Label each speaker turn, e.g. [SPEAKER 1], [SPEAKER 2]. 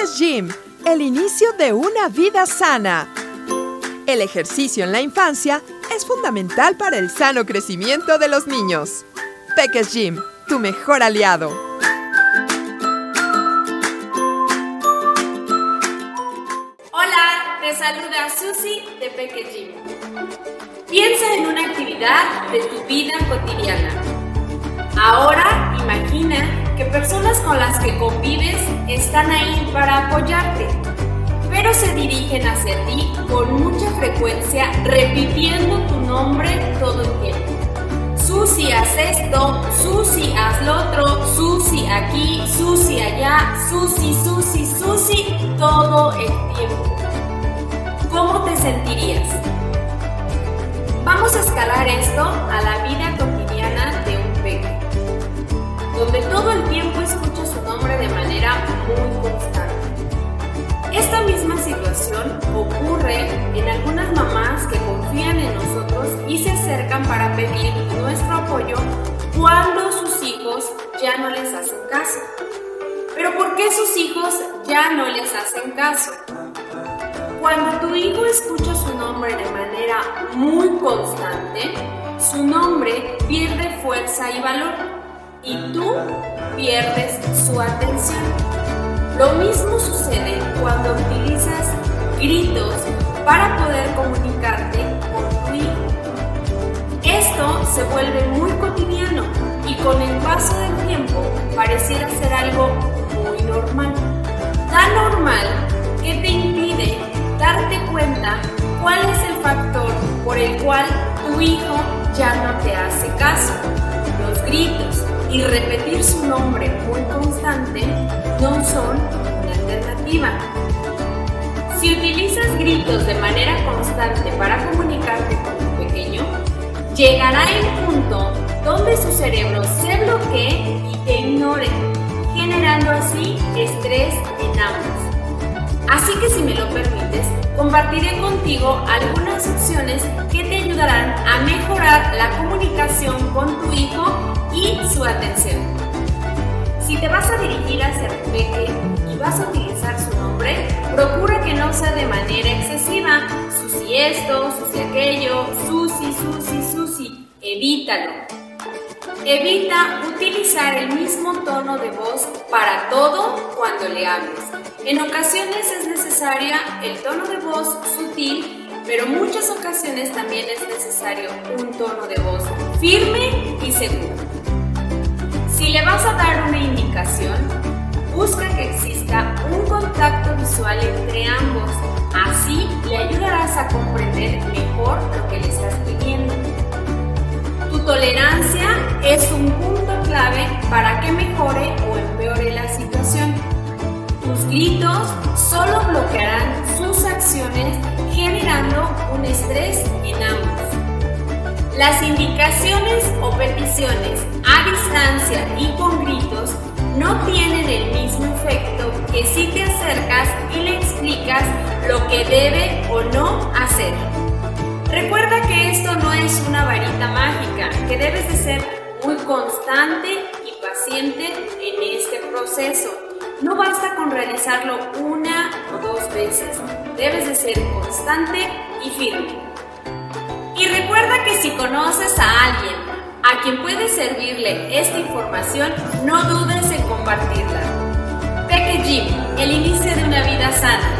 [SPEAKER 1] Peques Gym, el inicio de una vida sana. El ejercicio en la infancia es fundamental para el sano crecimiento de los niños. Peques Gym, tu mejor aliado.
[SPEAKER 2] Hola, te saluda Susi de Peques Gym. Piensa en una actividad de tu vida cotidiana. Ahora imagina que personas con las que convives están ahí para apoyarte, pero se dirigen hacia ti con mucha frecuencia repitiendo tu nombre todo el tiempo. Susi, haz esto, Susi, haz lo otro, Susi aquí, Susi allá, Susi, Susi, Susi, todo el tiempo. ¿Cómo te sentirías? Muy constante. Esta misma situación ocurre en algunas mamás que confían en nosotros y se acercan para pedir nuestro apoyo cuando sus hijos ya no les hacen caso. Pero ¿por qué sus hijos ya no les hacen caso? Cuando tu hijo escucha su nombre de manera muy constante, su nombre pierde fuerza y valor y tú pierdes su atención. Lo mismo sucede cuando utilizas gritos para poder comunicarte con tu hijo. Esto se vuelve muy cotidiano y con el paso del tiempo pareciera ser algo muy normal. Tan normal que te impide darte cuenta cuál es el factor por el cual tu hijo ya no te hace caso. Los gritos, y repetir su nombre muy constante no son una alternativa. Si utilizas gritos de manera constante para comunicarte con tu pequeño, llegará el punto donde su cerebro se bloquee y te ignore, generando así estrés en ambos. Así que si me lo permites, compartiré contigo algunas opciones que te a mejorar la comunicación con tu hijo y su atención. Si te vas a dirigir hacia tu peque y vas a utilizar su nombre, procura que no sea de manera excesiva. Susi esto, Susi aquello, Susi, Susi, Susi. Evítalo. Evita utilizar el mismo tono de voz para todo cuando le hables. En ocasiones es necesaria el tono de voz sutil, pero muchas ocasiones también es necesario un tono de voz firme y seguro. Si le vas a dar una indicación, busca que exista un contacto visual entre ambos. Así le ayudarás a comprender mejor lo que le estás pidiendo. Tu tolerancia es un punto clave para que mejore o empeore la situación. Tus gritos solo bloquearán sus acciones generando un estrés en ambos. Las indicaciones o peticiones a distancia y con gritos no tienen el mismo efecto que si te acercas y le explicas lo que debe o no hacer. Recuerda que esto no es una varita mágica, que debes de ser muy constante y paciente en este proceso. No basta con realizarlo una dos veces, debes de ser constante y firme. Y recuerda que si conoces a alguien a quien puede servirle esta información, no dudes en compartirla. Peque Gym, el inicio de una vida sana.